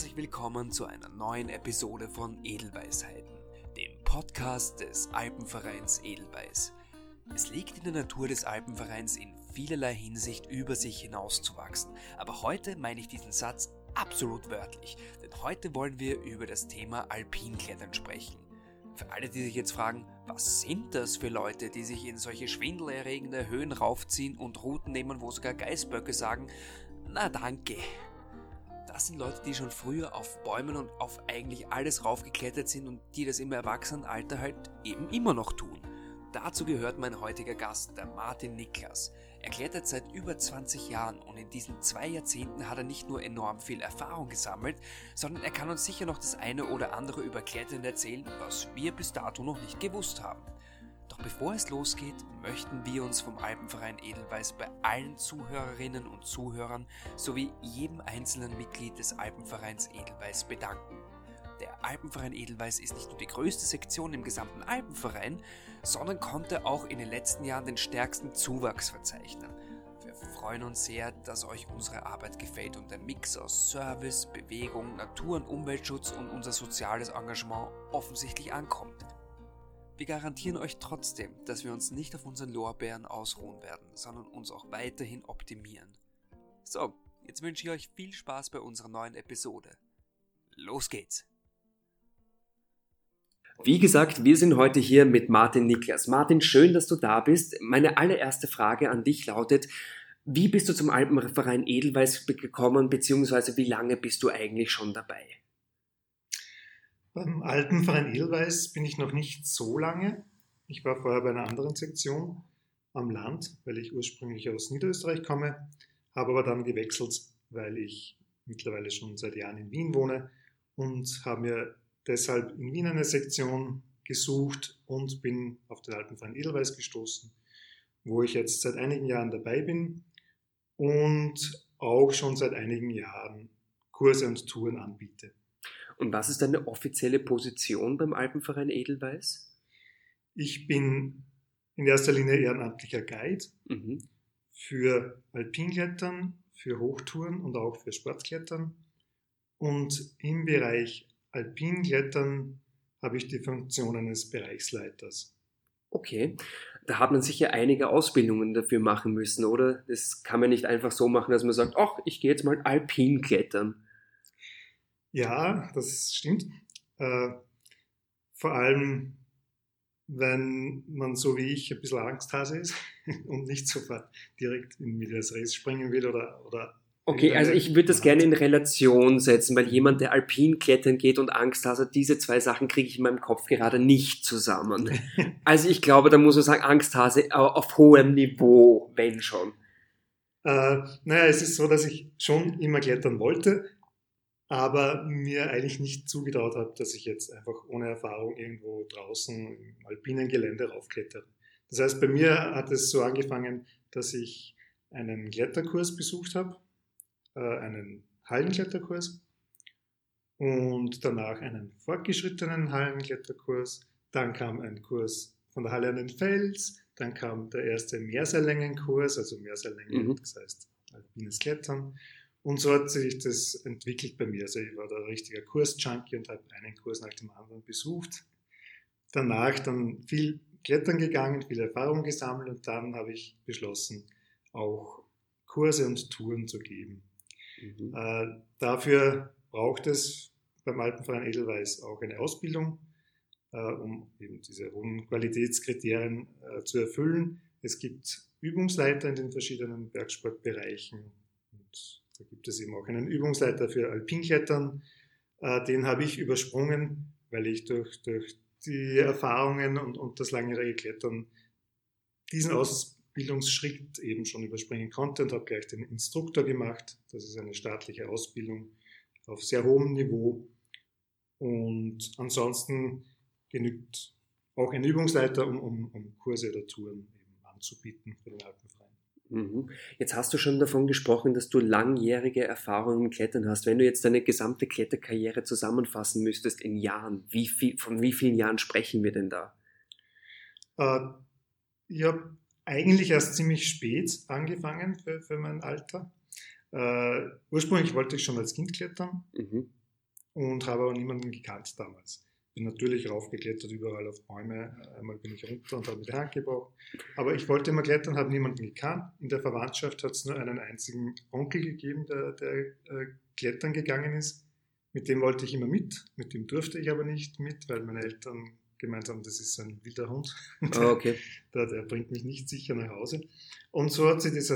Herzlich willkommen zu einer neuen Episode von Edelweisheiten, dem Podcast des Alpenvereins Edelweiß. Es liegt in der Natur des Alpenvereins in vielerlei Hinsicht über sich hinauszuwachsen, aber heute meine ich diesen Satz absolut wörtlich, denn heute wollen wir über das Thema Alpinklettern sprechen. Für alle, die sich jetzt fragen, was sind das für Leute, die sich in solche schwindelerregende Höhen raufziehen und Routen nehmen, wo sogar Geißböcke sagen, na danke. Das sind Leute, die schon früher auf Bäumen und auf eigentlich alles raufgeklettert sind und die das im Erwachsenenalter halt eben immer noch tun. Dazu gehört mein heutiger Gast, der Martin Niklas. Er klettert seit über 20 Jahren und in diesen zwei Jahrzehnten hat er nicht nur enorm viel Erfahrung gesammelt, sondern er kann uns sicher noch das eine oder andere über Klettern erzählen, was wir bis dato noch nicht gewusst haben. Bevor es losgeht, möchten wir uns vom Alpenverein Edelweiß bei allen Zuhörerinnen und Zuhörern sowie jedem einzelnen Mitglied des Alpenvereins Edelweiß bedanken. Der Alpenverein Edelweiß ist nicht nur die größte Sektion im gesamten Alpenverein, sondern konnte auch in den letzten Jahren den stärksten Zuwachs verzeichnen. Wir freuen uns sehr, dass euch unsere Arbeit gefällt und der Mix aus Service, Bewegung, Natur- und Umweltschutz und unser soziales Engagement offensichtlich ankommt. Wir garantieren euch trotzdem, dass wir uns nicht auf unseren Lorbeeren ausruhen werden, sondern uns auch weiterhin optimieren. So, jetzt wünsche ich euch viel Spaß bei unserer neuen Episode. Los geht's! Wie gesagt, wir sind heute hier mit Martin Niklas. Martin, schön, dass du da bist. Meine allererste Frage an dich lautet, wie bist du zum Alpenverein Edelweiß gekommen, beziehungsweise wie lange bist du eigentlich schon dabei? Beim Alpenverein Edelweiß bin ich noch nicht so lange. Ich war vorher bei einer anderen Sektion am Land, weil ich ursprünglich aus Niederösterreich komme, habe aber dann gewechselt, weil ich mittlerweile schon seit Jahren in Wien wohne und habe mir deshalb in Wien eine Sektion gesucht und bin auf den Alpenverein Edelweiß gestoßen, wo ich jetzt seit einigen Jahren dabei bin und auch schon seit einigen Jahren Kurse und Touren anbiete. Und was ist deine offizielle Position beim Alpenverein Edelweiß? Ich bin in erster Linie ehrenamtlicher Guide mhm. für Alpinklettern, für Hochtouren und auch für Sportklettern. Und im Bereich Alpinklettern habe ich die Funktion eines Bereichsleiters. Okay, da hat man sicher einige Ausbildungen dafür machen müssen, oder? Das kann man nicht einfach so machen, dass man sagt, ach, ich gehe jetzt mal Alpinklettern. Ja, das stimmt. Äh, vor allem, wenn man so wie ich ein bisschen Angsthase ist und nicht sofort direkt in Medias Res springen will oder, oder Okay, also ich würde das gerne in Relation setzen, weil jemand, der alpin klettern geht und Angst hat, also diese zwei Sachen kriege ich in meinem Kopf gerade nicht zusammen. Also ich glaube, da muss man sagen, Angsthase auf hohem Niveau, wenn schon. Äh, naja, es ist so, dass ich schon immer klettern wollte, aber mir eigentlich nicht zugetraut habe, dass ich jetzt einfach ohne Erfahrung irgendwo draußen im alpinen Gelände raufklettere. Das heißt, bei mir hat es so angefangen, dass ich einen Kletterkurs besucht habe äh, einen Hallenkletterkurs und danach einen fortgeschrittenen Hallenkletterkurs. Dann kam ein Kurs von der Halle an den Fels, dann kam der erste Mehrseillängenkurs, also Mehrseillängen, mhm. das heißt alpines Klettern. Und so hat sich das entwickelt bei mir. Also ich war da ein richtiger Kurs-Junkie und habe einen Kurs nach dem anderen besucht. Danach dann viel Klettern gegangen, viel Erfahrung gesammelt und dann habe ich beschlossen, auch Kurse und Touren zu geben. Mhm. Äh, dafür braucht es beim Alpenverein Edelweiß auch eine Ausbildung, äh, um eben diese hohen Qualitätskriterien äh, zu erfüllen. Es gibt Übungsleiter in den verschiedenen Bergsportbereichen und da gibt es eben auch einen Übungsleiter für Alpinklettern. Äh, den habe ich übersprungen, weil ich durch, durch die Erfahrungen und, und das langjährige Klettern diesen Aus, Bildungsschritt eben schon überspringen konnte und habe gleich den Instruktor gemacht. Das ist eine staatliche Ausbildung auf sehr hohem Niveau. Und ansonsten genügt auch ein Übungsleiter, um, um, um Kurse oder Touren eben anzubieten für den Alpenverein. Mhm. Jetzt hast du schon davon gesprochen, dass du langjährige Erfahrungen im Klettern hast. Wenn du jetzt deine gesamte Kletterkarriere zusammenfassen müsstest in Jahren, wie viel, von wie vielen Jahren sprechen wir denn da? Äh, ich habe eigentlich erst ziemlich spät angefangen für, für mein Alter. Äh, ursprünglich wollte ich schon als Kind klettern, mhm. und habe aber niemanden gekannt damals. Bin natürlich raufgeklettert, überall auf Bäume. Einmal bin ich runter und habe mir die Hand gebrochen. Aber ich wollte immer klettern, habe niemanden gekannt. In der Verwandtschaft hat es nur einen einzigen Onkel gegeben, der, der äh, klettern gegangen ist. Mit dem wollte ich immer mit. Mit dem durfte ich aber nicht mit, weil meine Eltern gemeint haben, das ist ein wilder Hund. Oh, okay. der, der, bringt mich nicht sicher nach Hause. Und so hat sich das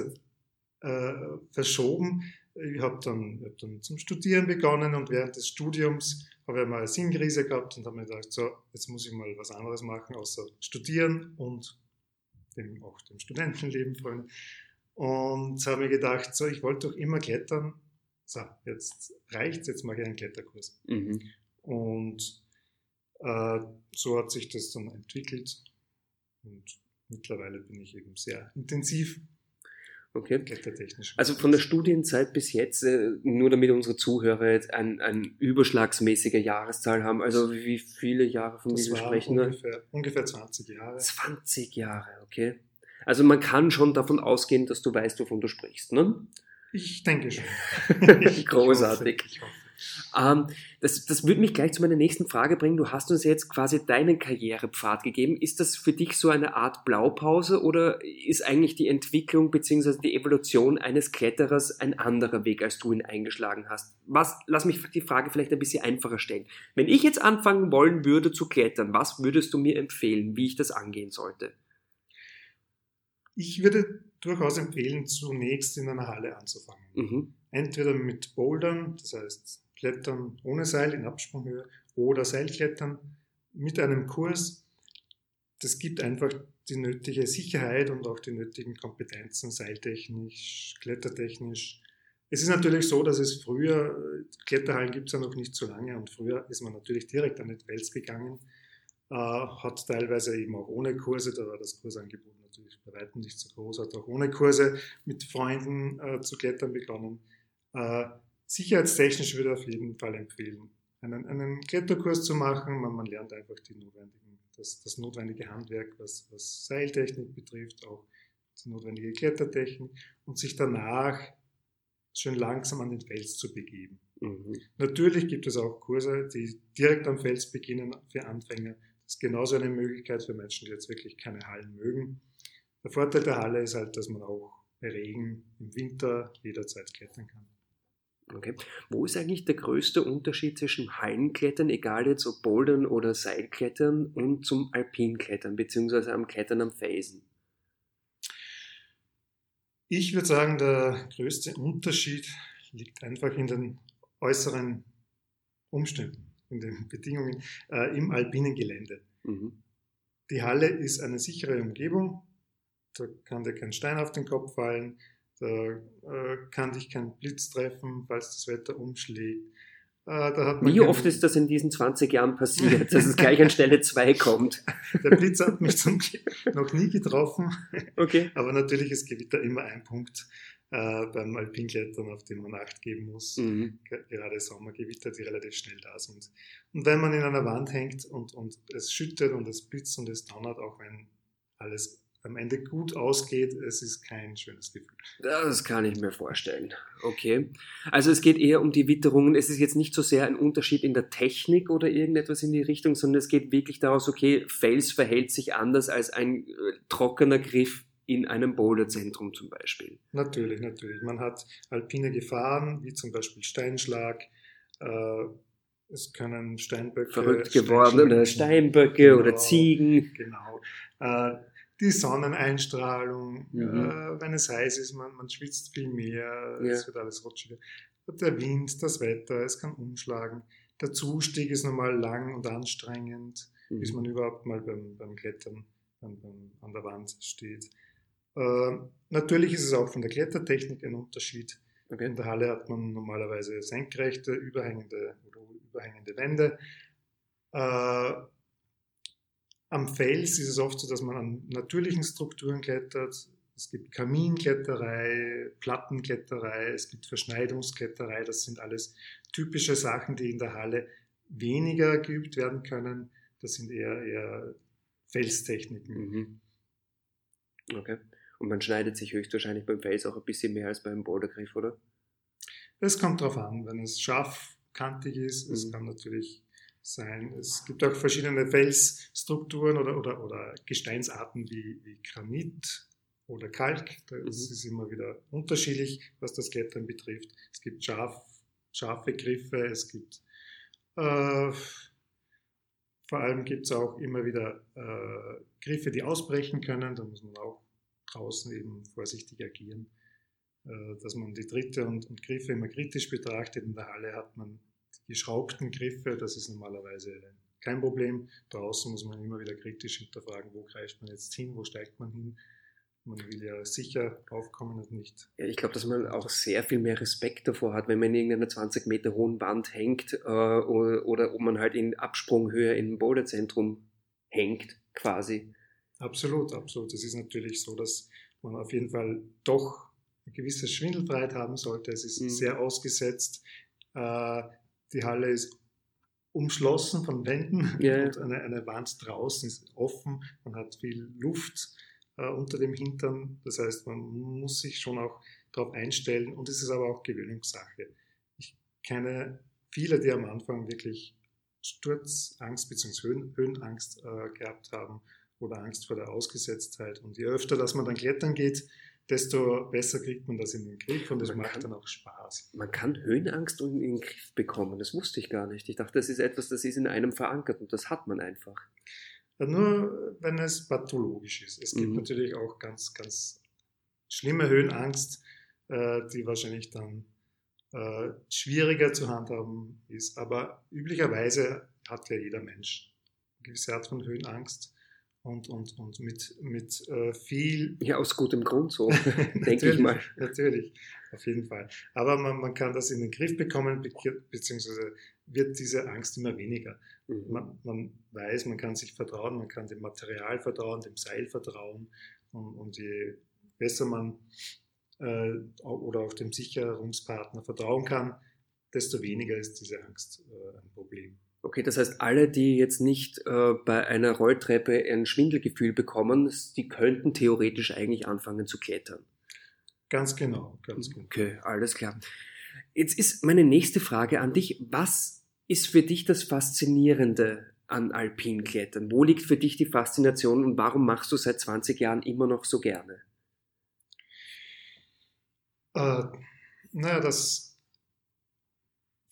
äh, verschoben. Ich habe dann, hab dann zum Studieren begonnen und während des Studiums habe ich mal eine Sinnkrise gehabt und habe mir gedacht, so, jetzt muss ich mal was anderes machen, außer studieren und dem, auch dem Studentenleben frönen. Und habe mir gedacht, so, ich wollte doch immer klettern. So, jetzt reicht's, jetzt mache ich einen Kletterkurs. Mhm. Und äh, so hat sich das dann entwickelt. Und mittlerweile bin ich eben sehr intensiv Okay. Also von der Studienzeit bis jetzt, äh, nur damit unsere Zuhörer jetzt ein, ein überschlagsmäßige Jahreszahl haben, also wie viele Jahre von das sprechen ungefähr, ungefähr 20 Jahre. 20 Jahre, okay. Also man kann schon davon ausgehen, dass du weißt, wovon du sprichst, ne? Ich denke schon. Großartig. Ich hoffe, ich hoffe. Ähm, das, das würde mich gleich zu meiner nächsten Frage bringen. Du hast uns jetzt quasi deinen Karrierepfad gegeben. Ist das für dich so eine Art Blaupause oder ist eigentlich die Entwicklung bzw. die Evolution eines Kletterers ein anderer Weg, als du ihn eingeschlagen hast? Was, lass mich die Frage vielleicht ein bisschen einfacher stellen. Wenn ich jetzt anfangen wollen würde zu klettern, was würdest du mir empfehlen, wie ich das angehen sollte? Ich würde durchaus empfehlen, zunächst in einer Halle anzufangen. Mhm. Entweder mit Bouldern, das heißt Klettern ohne Seil in Absprunghöhe oder Seilklettern mit einem Kurs. Das gibt einfach die nötige Sicherheit und auch die nötigen Kompetenzen, seiltechnisch, klettertechnisch. Es ist natürlich so, dass es früher, Kletterhallen gibt es ja noch nicht so lange und früher ist man natürlich direkt an den Fels gegangen, äh, hat teilweise eben auch ohne Kurse, da war das Kursangebot natürlich bei weitem nicht so groß, hat auch ohne Kurse mit Freunden äh, zu klettern begonnen. Äh, sicherheitstechnisch würde ich auf jeden Fall empfehlen, einen, einen Kletterkurs zu machen. Man, man lernt einfach die notwendigen, das, das notwendige Handwerk, was, was Seiltechnik betrifft, auch die notwendige Klettertechnik und sich danach schön langsam an den Fels zu begeben. Mhm. Natürlich gibt es auch Kurse, die direkt am Fels beginnen für Anfänger. Das ist genauso eine Möglichkeit für Menschen, die jetzt wirklich keine Hallen mögen. Der Vorteil der Halle ist halt, dass man auch bei Regen im Winter jederzeit klettern kann. Okay. Wo ist eigentlich der größte Unterschied zwischen Hallenklettern, egal jetzt ob Bouldern oder Seilklettern, und zum Alpinklettern, beziehungsweise am Klettern am Felsen? Ich würde sagen, der größte Unterschied liegt einfach in den äußeren Umständen, in den Bedingungen äh, im alpinen Gelände. Mhm. Die Halle ist eine sichere Umgebung, da kann dir kein Stein auf den Kopf fallen, da äh, kann dich kein Blitz treffen, falls das Wetter umschlägt. Äh, Wie oft ist das in diesen 20 Jahren passiert, dass es gleich an Stelle 2 kommt? Der Blitz hat mich zum Glück noch nie getroffen. Okay. Aber natürlich ist Gewitter immer ein Punkt äh, beim Alpinklettern, auf den man Acht geben muss. Mhm. Gerade Sommergewitter, die relativ schnell da sind. Und wenn man in einer Wand hängt und, und es schüttet und es blitzt und es donnert, auch wenn alles am Ende gut ausgeht, es ist kein schönes Gefühl. Das kann ich mir vorstellen. Okay. Also es geht eher um die Witterungen. Es ist jetzt nicht so sehr ein Unterschied in der Technik oder irgendetwas in die Richtung, sondern es geht wirklich daraus, okay, Fels verhält sich anders als ein äh, trockener Griff in einem Boulderzentrum zum Beispiel. Natürlich, natürlich. Man hat alpine Gefahren, wie zum Beispiel Steinschlag. Äh, es können Steinböcke. Verrückt gewordene Steinböcke genau, oder Ziegen. Genau. Äh, die Sonneneinstrahlung, mhm. äh, wenn es heiß ist, man, man schwitzt viel mehr, ja. es wird alles rutschiger. Der Wind, das Wetter, es kann umschlagen. Der Zustieg ist normal lang und anstrengend, mhm. bis man überhaupt mal beim, beim Klettern an, beim, an der Wand steht. Äh, natürlich ist es auch von der Klettertechnik ein Unterschied. Okay. In der Halle hat man normalerweise senkrechte, überhängende oder überhängende Wände. Äh, am Fels ist es oft so, dass man an natürlichen Strukturen klettert. Es gibt Kaminkletterei, Plattenkletterei, es gibt Verschneidungskletterei. Das sind alles typische Sachen, die in der Halle weniger geübt werden können. Das sind eher, eher Felstechniken. Mhm. Okay. Und man schneidet sich höchstwahrscheinlich beim Fels auch ein bisschen mehr als beim Bouldergriff, oder? Es kommt darauf an. Wenn es scharf kantig ist. Es mhm. kann natürlich sein, es gibt auch verschiedene Felsstrukturen oder, oder, oder Gesteinsarten wie, wie Granit oder Kalk. Das mhm. ist immer wieder unterschiedlich, was das Klettern betrifft. Es gibt scharf, scharfe Griffe, es gibt äh, vor allem gibt es auch immer wieder äh, Griffe, die ausbrechen können. Da muss man auch draußen eben vorsichtig agieren, äh, dass man die Dritte und, und, Griffe immer kritisch betrachtet. In der Halle hat man geschraubten Griffe, das ist normalerweise kein Problem. Draußen muss man immer wieder kritisch hinterfragen, wo greift man jetzt hin, wo steigt man hin. Man will ja sicher aufkommen und nicht. Ja, ich glaube, dass man auch sehr viel mehr Respekt davor hat, wenn man in irgendeiner 20 Meter hohen Wand hängt äh, oder, oder ob man halt in Absprunghöhe im Boulderzentrum hängt, quasi. Absolut, absolut. Es ist natürlich so, dass man auf jeden Fall doch eine gewisse Schwindelfreiheit haben sollte. Es ist mhm. sehr ausgesetzt. Äh, die Halle ist umschlossen von Wänden ja. und eine, eine Wand draußen ist offen. Man hat viel Luft äh, unter dem Hintern. Das heißt, man muss sich schon auch darauf einstellen und es ist aber auch Gewöhnungssache. Ich kenne viele, die am Anfang wirklich Sturzangst bzw. Höhen, Höhenangst äh, gehabt haben oder Angst vor der Ausgesetztheit. Und je öfter, dass man dann klettern geht, desto besser kriegt man das in den Griff und es macht kann, dann auch Spaß. Man kann Höhenangst in den Griff bekommen, das wusste ich gar nicht. Ich dachte, das ist etwas, das ist in einem verankert und das hat man einfach. Nur wenn es pathologisch ist. Es gibt mhm. natürlich auch ganz, ganz schlimme Höhenangst, äh, die wahrscheinlich dann äh, schwieriger zu handhaben ist. Aber üblicherweise hat ja jeder Mensch eine gewisse Art von Höhenangst und, und, und mit, mit äh, viel. Ja, aus gutem Grund so, denke ich mal. Natürlich, auf jeden Fall. Aber man, man kann das in den Griff bekommen, beziehungsweise wird diese Angst immer weniger. Mhm. Man, man, weiß, man kann sich vertrauen, man kann dem Material vertrauen, dem Seil vertrauen. Und, und je besser man äh, oder auch dem Sicherungspartner vertrauen kann, desto weniger ist diese Angst äh, ein Problem. Okay, das heißt, alle, die jetzt nicht äh, bei einer Rolltreppe ein Schwindelgefühl bekommen, die könnten theoretisch eigentlich anfangen zu klettern. Ganz genau, ganz genau. Okay, alles klar. Jetzt ist meine nächste Frage an dich. Was ist für dich das Faszinierende an Alpinklettern? Wo liegt für dich die Faszination und warum machst du seit 20 Jahren immer noch so gerne? Äh, naja, das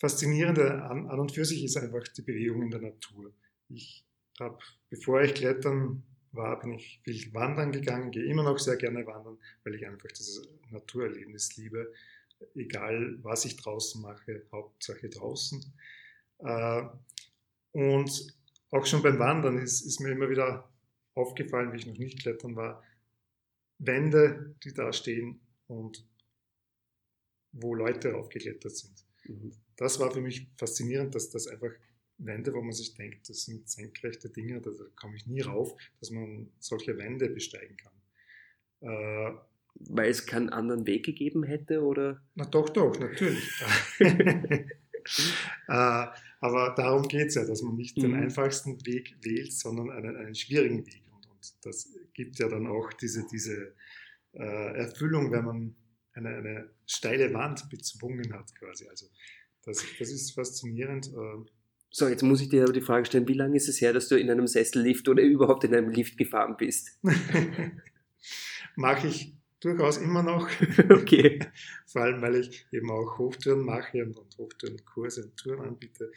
Faszinierende an, an, und für sich ist einfach die Bewegung in der Natur. Ich habe, bevor ich klettern war, bin ich viel wandern gegangen, gehe immer noch sehr gerne wandern, weil ich einfach dieses Naturerlebnis liebe. Egal, was ich draußen mache, Hauptsache draußen. Äh, und auch schon beim Wandern ist, ist mir immer wieder aufgefallen, wie ich noch nicht klettern war, Wände, die da stehen und wo Leute aufgeklettert sind. Mhm das war für mich faszinierend, dass das einfach Wände, wo man sich denkt, das sind senkrechte Dinge, da komme ich nie rauf, dass man solche Wände besteigen kann. Äh, Weil es keinen anderen Weg gegeben hätte, oder? Na doch, doch, natürlich. äh, aber darum geht es ja, dass man nicht mhm. den einfachsten Weg wählt, sondern einen, einen schwierigen Weg. Und, und, das gibt ja dann auch diese, diese äh, Erfüllung, wenn man eine, eine steile Wand bezwungen hat, quasi. Also das, das ist faszinierend. Äh. So, jetzt muss ich dir aber die Frage stellen, wie lange ist es her, dass du in einem Sessellift oder überhaupt in einem Lift gefahren bist? mache ich durchaus immer noch. okay. Vor allem, weil ich eben auch Hochtouren mache und, und Hochtourenkurse und Touren anbiete.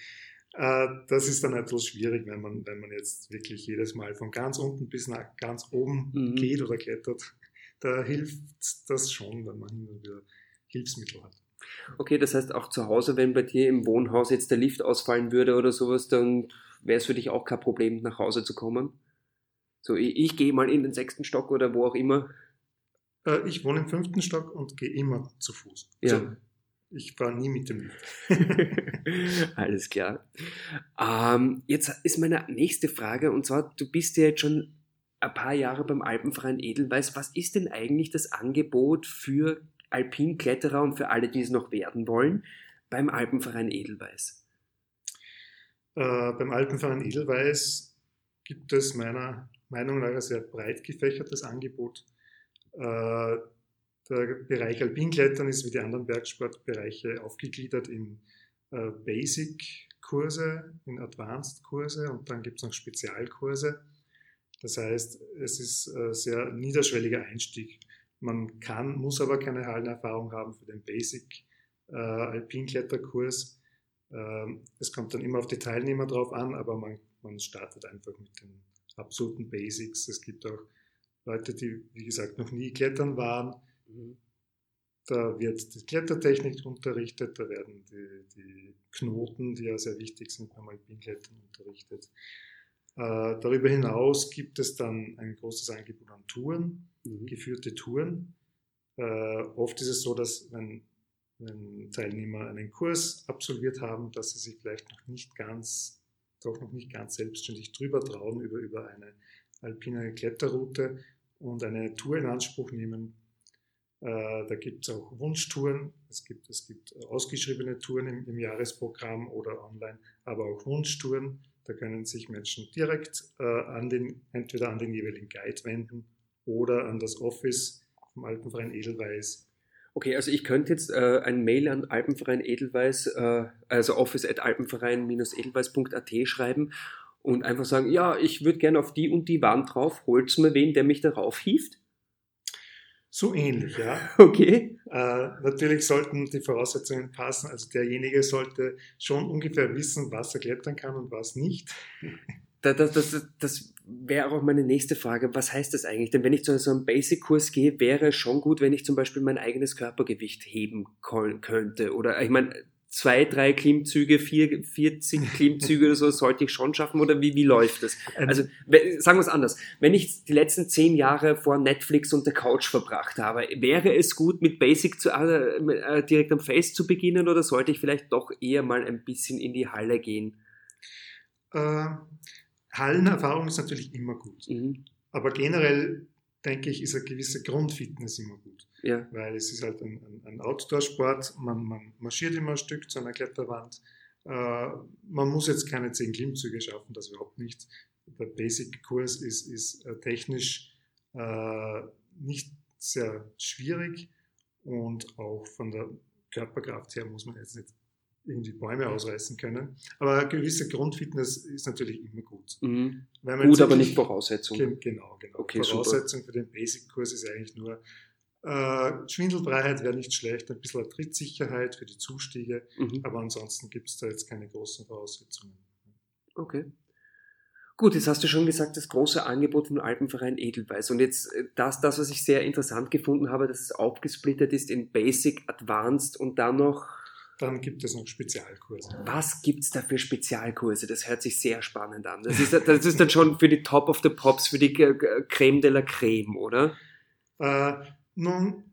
Äh, das ist dann etwas schwierig, wenn man, wenn man jetzt wirklich jedes Mal von ganz unten bis nach ganz oben mhm. geht oder klettert. Da hilft das schon, wenn man hin und wieder Hilfsmittel hat. Okay, das heißt auch zu Hause, wenn bei dir im Wohnhaus jetzt der Lift ausfallen würde oder sowas, dann wäre es für dich auch kein Problem, nach Hause zu kommen. So, ich, ich gehe mal in den sechsten Stock oder wo auch immer. Äh, ich wohne im fünften Stock und gehe immer zu Fuß. Ja. Also, ich fahre nie mit dem Lift. Alles klar. Ähm, jetzt ist meine nächste Frage und zwar, du bist ja jetzt schon ein paar Jahre beim Alpenverein Edelweiß. Was ist denn eigentlich das Angebot für Alpinkletterer und für alle, die es noch werden wollen, beim Alpenverein Edelweiß? Äh, beim Alpenverein Edelweiß gibt es meiner Meinung nach ein sehr breit gefächertes Angebot. Äh, der Bereich Alpinklettern ist wie die anderen Bergsportbereiche aufgegliedert in äh, Basic-Kurse, in Advanced-Kurse und dann gibt es noch Spezialkurse. Das heißt, es ist ein sehr niederschwelliger Einstieg. Man kann, muss aber keine Hallenerfahrung haben für den Basic äh, Alpinkletterkurs. Ähm, es kommt dann immer auf die Teilnehmer drauf an, aber man, man startet einfach mit den absoluten Basics. Es gibt auch Leute, die, wie gesagt, noch nie klettern waren. Mhm. Da wird die Klettertechnik unterrichtet, da werden die, die Knoten, die ja sehr wichtig sind beim Alpinklettern, unterrichtet. Äh, darüber hinaus gibt es dann ein großes Angebot an Touren, mhm. geführte Touren. Äh, oft ist es so, dass wenn, wenn Teilnehmer einen Kurs absolviert haben, dass sie sich vielleicht noch nicht ganz, doch noch nicht ganz selbstständig drüber trauen über, über eine alpine Kletterroute und eine Tour in Anspruch nehmen. Äh, da gibt es auch Wunschtouren, es gibt, es gibt ausgeschriebene Touren im, im Jahresprogramm oder online, aber auch Wunschtouren da können sich Menschen direkt äh, an den, entweder an den jeweiligen Guide wenden oder an das Office vom Alpenverein Edelweiß. Okay, also ich könnte jetzt äh, ein Mail an Alpenverein Edelweiß, äh, also office at alpenverein-edelweiß.at schreiben und einfach sagen, ja, ich würde gerne auf die und die Wand drauf, holt's mir wen, der mich darauf hieft? So ähnlich, ja. Okay. Äh, natürlich sollten die Voraussetzungen passen. Also derjenige sollte schon ungefähr wissen, was er klettern kann und was nicht. Das, das, das, das wäre auch meine nächste Frage. Was heißt das eigentlich? Denn wenn ich zu so einem Basic-Kurs gehe, wäre es schon gut, wenn ich zum Beispiel mein eigenes Körpergewicht heben könnte. Oder ich meine, zwei, drei Klimmzüge, vier, 40 Klimmzüge oder so sollte ich schon schaffen oder wie, wie läuft das? Ähm. Also sagen wir es anders. Wenn ich die letzten zehn Jahre vor Netflix und der Couch verbracht habe, wäre es gut, mit Basic zu, äh, äh, direkt am Face zu beginnen oder sollte ich vielleicht doch eher mal ein bisschen in die Halle gehen? Äh, Hallenerfahrung ist natürlich immer gut. Mhm. Aber generell denke ich, ist eine gewisse Grundfitness immer gut. Ja. Weil es ist halt ein, ein, ein Outdoor-Sport, man, man, marschiert immer ein Stück zu einer Kletterwand. Äh, man muss jetzt keine zehn Klimmzüge schaffen, das überhaupt nicht. Der Basic-Kurs ist, ist äh, technisch äh, nicht sehr schwierig und auch von der Körperkraft her muss man jetzt nicht irgendwie Bäume ausreißen können. Aber eine gewisse Grundfitness ist natürlich immer gut. Mhm. gut, aber nicht Voraussetzung. Genau, genau. Okay, Voraussetzung super. für den Basic-Kurs ist eigentlich nur äh, Schwindelfreiheit wäre nicht schlecht, ein bisschen Trittsicherheit für die Zustiege, mhm. aber ansonsten gibt es da jetzt keine großen Voraussetzungen. Okay. Gut, jetzt hast du schon gesagt, das große Angebot vom Alpenverein Edelweiß. Und jetzt äh, das, das, was ich sehr interessant gefunden habe, dass es aufgesplittert ist in Basic, Advanced und dann noch dann gibt es noch Spezialkurse. Was gibt es da für Spezialkurse? Das hört sich sehr spannend an. Das ist, das ist dann schon für die Top of the Pops, für die Creme de la Creme, oder? Äh, nun,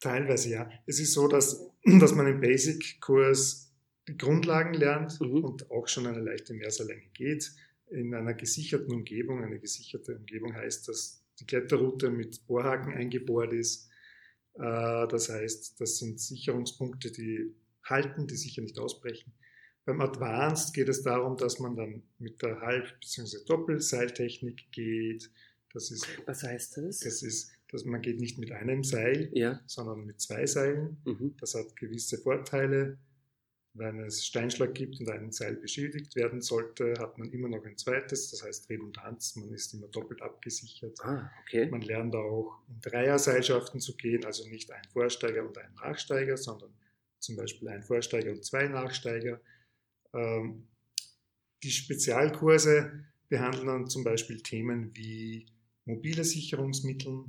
teilweise ja. Es ist so, dass, dass man im Basic-Kurs die Grundlagen lernt mhm. und auch schon eine leichte Mehrserlänge geht. In einer gesicherten Umgebung. Eine gesicherte Umgebung heißt, dass die Kletterroute mit Bohrhaken eingebohrt ist das heißt, das sind Sicherungspunkte, die halten, die sicher nicht ausbrechen. Beim Advanced geht es darum, dass man dann mit der Halb- bzw. Doppelseiltechnik geht. Das ist, Was heißt das? Das ist, dass man geht nicht mit einem Seil, ja. sondern mit zwei Seilen. Mhm. Das hat gewisse Vorteile. Wenn es Steinschlag gibt und ein Seil beschädigt werden sollte, hat man immer noch ein zweites, das heißt Redundanz, man ist immer doppelt abgesichert. Ah, okay. Man lernt auch in Dreierseilschaften zu gehen, also nicht ein Vorsteiger und ein Nachsteiger, sondern zum Beispiel ein Vorsteiger und zwei Nachsteiger. Ähm, die Spezialkurse behandeln dann zum Beispiel Themen wie mobile Sicherungsmittel.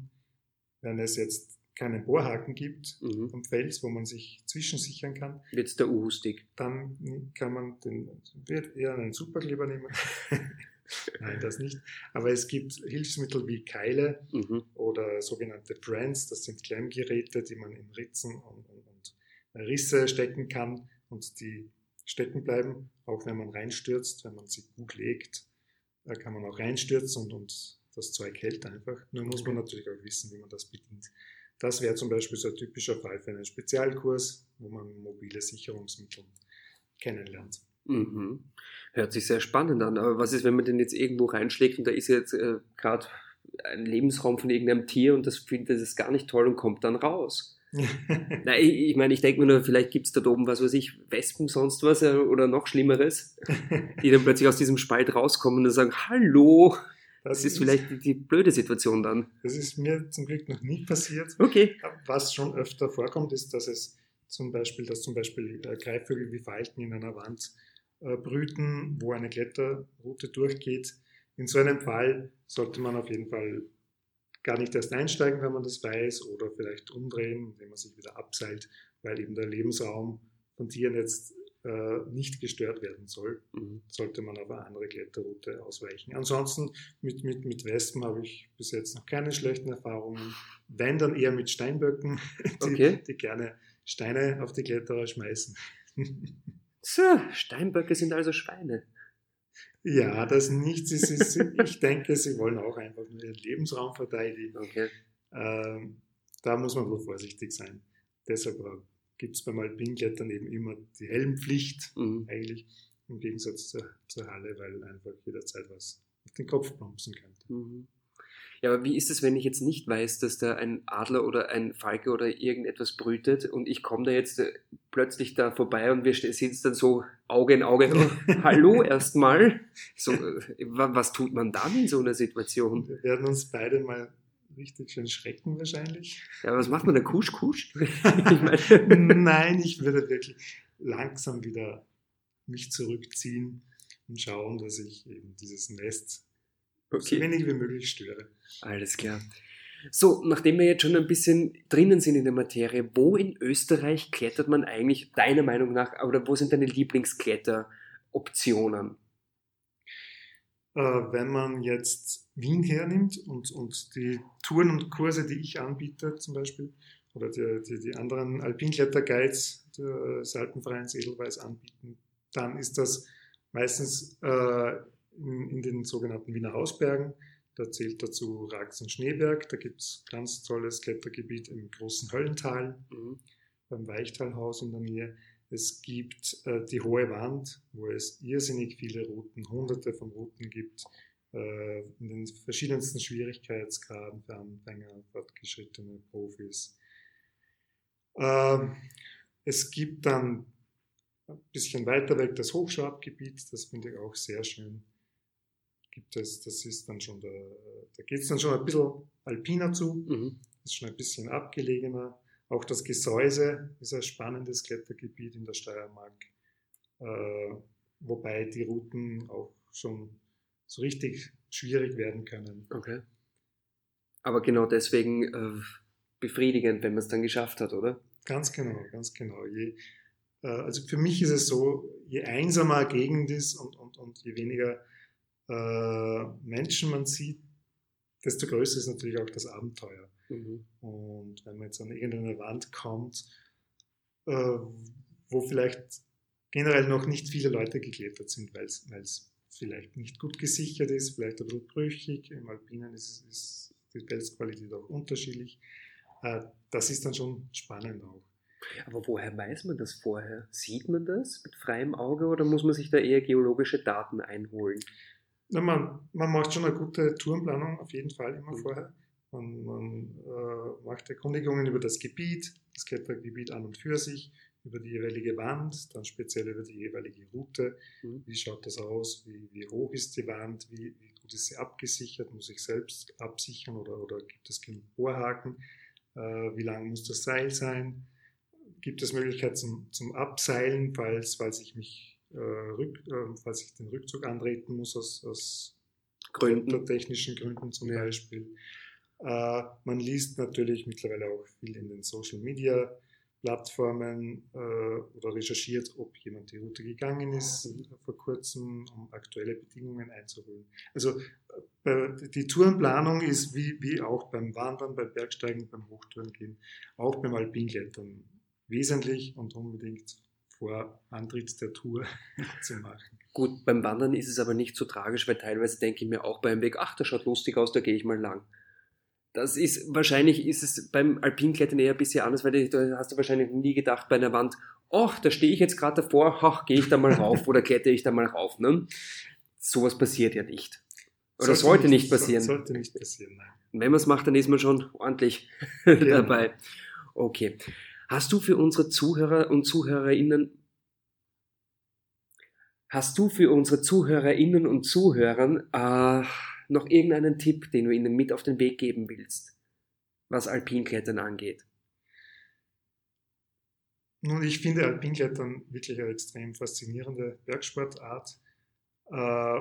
Wenn es jetzt keinen Bohrhaken gibt mhm. am Fels, wo man sich zwischensichern kann. Jetzt der Uhu-Stick. Dann kann man den, wird eher einen Superkleber nehmen. Nein, das nicht. Aber es gibt Hilfsmittel wie Keile mhm. oder sogenannte Brands. Das sind Klemmgeräte, die man in Ritzen und, und, und Risse stecken kann und die stecken bleiben, auch wenn man reinstürzt, wenn man sie gut legt. Da kann man auch reinstürzen und, und das Zeug hält einfach. Nur muss man natürlich auch wissen, wie man das bedient. Das wäre zum Beispiel so ein typischer Fall für einen Spezialkurs, wo man mobile Sicherungsmittel kennenlernt. Mhm. Hört sich sehr spannend an. Aber was ist, wenn man den jetzt irgendwo reinschlägt und da ist jetzt äh, gerade ein Lebensraum von irgendeinem Tier und das findet es gar nicht toll und kommt dann raus? Nein, ich, ich meine, ich denke mir nur, vielleicht gibt es da oben, was weiß ich, Wespen, sonst was äh, oder noch Schlimmeres, die dann plötzlich aus diesem Spalt rauskommen und sagen, hallo, das, das ist, ist vielleicht die, die, blöde Situation dann. Das ist mir zum Glück noch nie passiert. Okay. Was schon öfter vorkommt, ist, dass es zum Beispiel, dass zum Beispiel äh, Greifvögel wie Falken in einer Wand äh, brüten, wo eine Kletterroute durchgeht. In so einem Fall sollte man auf jeden Fall gar nicht erst einsteigen, wenn man das weiß, oder vielleicht umdrehen, indem man sich wieder abseilt, weil eben der Lebensraum von Tieren jetzt äh, nicht gestört werden soll, mhm. sollte man auf eine andere Kletterroute ausweichen. Ansonsten mit, mit, mit Wespen habe ich bis jetzt noch keine schlechten Erfahrungen. Wenn dann eher mit Steinböcken, die, okay. die gerne Steine auf die Kletterer schmeißen. so, Steinböcke sind also Schweine. Ja, das nicht. Sie, sie, sie, ich denke, sie wollen auch einfach nur ihren Lebensraum verteidigen. Okay. Ähm, da muss man wohl vorsichtig sein. Deshalb gibt es beim Alpinklettern eben immer die Helmpflicht, mhm. eigentlich, im Gegensatz zur, zur, Halle, weil einfach jederzeit was auf den Kopf plumpsen könnte. Mhm. Ja, aber wie ist es, wenn ich jetzt nicht weiß, dass da ein Adler oder ein Falke oder irgendetwas brütet und ich komme da jetzt äh, plötzlich da vorbei und wir sitzen dann so Auge in Auge. Oh, hallo erstmal. So, äh, was tut man dann in so einer Situation? Wir werden uns beide mal richtig schön schrecken wahrscheinlich. Ja, was macht man da? Kusch, kusch? Nein, ich würde wirklich langsam wieder mich zurückziehen und schauen, dass ich eben dieses Nest okay. so wenig wie möglich störe. Alles klar. So, nachdem wir jetzt schon ein bisschen drinnen sind in der Materie, wo in Österreich klettert man eigentlich deiner Meinung nach, oder wo sind deine Lieblingskletteroptionen? Äh, wenn man jetzt Wien hernimmt und, und die Touren und Kurse, die ich anbiete zum Beispiel, oder die, die, die anderen Alpinkletter-Guides des Alpenvereins Edelweiß anbieten, dann ist das meistens äh, in, in, den sogenannten Wiener Hausbergen. Da zählt dazu Rax Schneeberg. Da gibt es ganz tolles Klettergebiet im großen Höllental, mhm. beim Weichtalhaus in der Nähe. Es gibt äh, die Hohe Wand, wo es irrsinnig viele Routen, hunderte von Routen gibt, äh, in den verschiedensten Schwierigkeitsgraden für Anfänger, fortgeschrittene Profis. Äh, es gibt dann ein bisschen weiter weg das Hochschwabgebiet, das finde ich auch sehr schön gibt es, das ist dann schon, der, da geht es dann schon ein bisschen alpiner zu, mhm. ist schon ein bisschen abgelegener. Auch das Gesäuse ist ein spannendes Klettergebiet in der Steiermark, äh, wobei die Routen auch schon so richtig schwierig werden können. Okay. Aber genau deswegen äh, befriedigend, wenn man es dann geschafft hat, oder? Ganz genau, ganz genau. Je, äh, also für mich ist es so, je einsamer eine Gegend ist und, und, und je weniger äh, Menschen man sieht, desto größer ist natürlich auch das Abenteuer. Mhm. Und wenn man jetzt an irgendeine Wand kommt, äh, wo vielleicht generell noch nicht viele Leute geklettert sind, weil es vielleicht nicht gut gesichert ist, vielleicht ein bisschen brüchig. Im Alpinen ist, ist die Felsqualität auch unterschiedlich. Äh, das ist dann schon spannend auch. Aber woher weiß man das vorher? Sieht man das mit freiem Auge oder muss man sich da eher geologische Daten einholen? Na, man, man macht schon eine gute Tourenplanung auf jeden Fall immer mhm. vorher. Man, man äh, macht Erkundigungen über das Gebiet, das Klettergebiet an und für sich, über die jeweilige Wand, dann speziell über die jeweilige Route. Mhm. Wie schaut das aus? Wie, wie hoch ist die Wand? Wie, wie, gut ist sie abgesichert? Muss ich selbst absichern oder, oder gibt es genug Bohrhaken? Äh, wie lang muss das Seil sein? Gibt es Möglichkeit zum, zum Abseilen, falls, falls ich mich äh, rück, äh, falls ich den Rückzug antreten muss aus, aus Gründen. technischen Gründen zum ja. Beispiel. Äh, man liest natürlich mittlerweile auch viel in den Social Media Plattformen äh, oder recherchiert, ob jemand die Route gegangen ist vor kurzem, um aktuelle Bedingungen einzuholen. Also äh, die Tourenplanung ist wie, wie auch beim Wandern, beim Bergsteigen, beim Hochtouren auch beim Alpinklettern wesentlich und unbedingt vor Antritt der Tour zu machen. Gut, beim Wandern ist es aber nicht so tragisch, weil teilweise denke ich mir auch beim Weg, ach, das schaut lustig aus, da gehe ich mal lang. Das ist, wahrscheinlich ist es beim Alpinklettern eher ein bisschen anders, weil du hast du wahrscheinlich nie gedacht bei einer Wand, ach, da stehe ich jetzt gerade davor, ach, gehe ich da mal rauf oder klettere ich da mal rauf. Ne? Sowas passiert ja nicht. Oder sollte, sollte nicht, passieren. Sollte nicht passieren, nein. Und wenn man es macht, dann ist man schon ordentlich genau. dabei. Okay. Hast du für unsere Zuhörer und Zuhörerinnen Hast du für unsere Zuhörerinnen und Zuhörer äh, noch irgendeinen Tipp, den du ihnen mit auf den Weg geben willst, was Alpinklettern angeht? Nun, ich finde Alpinklettern wirklich eine extrem faszinierende Bergsportart äh,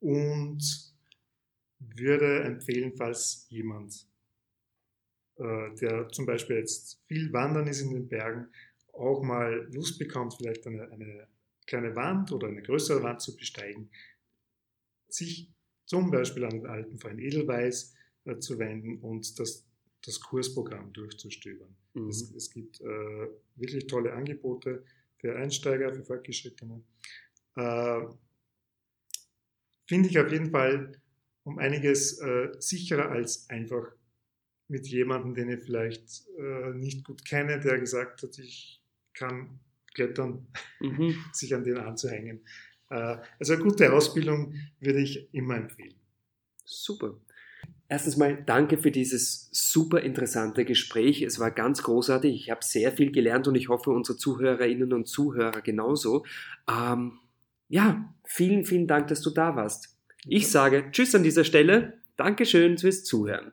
und würde empfehlen, falls jemand, der zum Beispiel jetzt viel wandern ist in den Bergen, auch mal Lust bekommt, vielleicht eine, eine kleine Wand oder eine größere Wand zu besteigen, sich zum Beispiel an den Alpenverein Edelweiß äh, zu wenden und das, das Kursprogramm durchzustöbern. Mhm. Es, es, gibt äh, wirklich tolle Angebote für Einsteiger, für Fortgeschrittene. Äh, Finde ich auf jeden Fall um einiges äh, sicherer als einfach mit jemandem, den ich vielleicht äh, nicht gut kenne, der gesagt hat, ich kann klettern, mhm. sich an den anzuhängen. Äh, also eine gute Ausbildung würde ich immer empfehlen. Super. Erstens mal danke für dieses super interessante Gespräch. Es war ganz großartig. Ich habe sehr viel gelernt und ich hoffe, unsere Zuhörerinnen und Zuhörer genauso. Ähm, ja, vielen, vielen Dank, dass du da warst. Ich sage Tschüss an dieser Stelle. Dankeschön fürs Zuhören.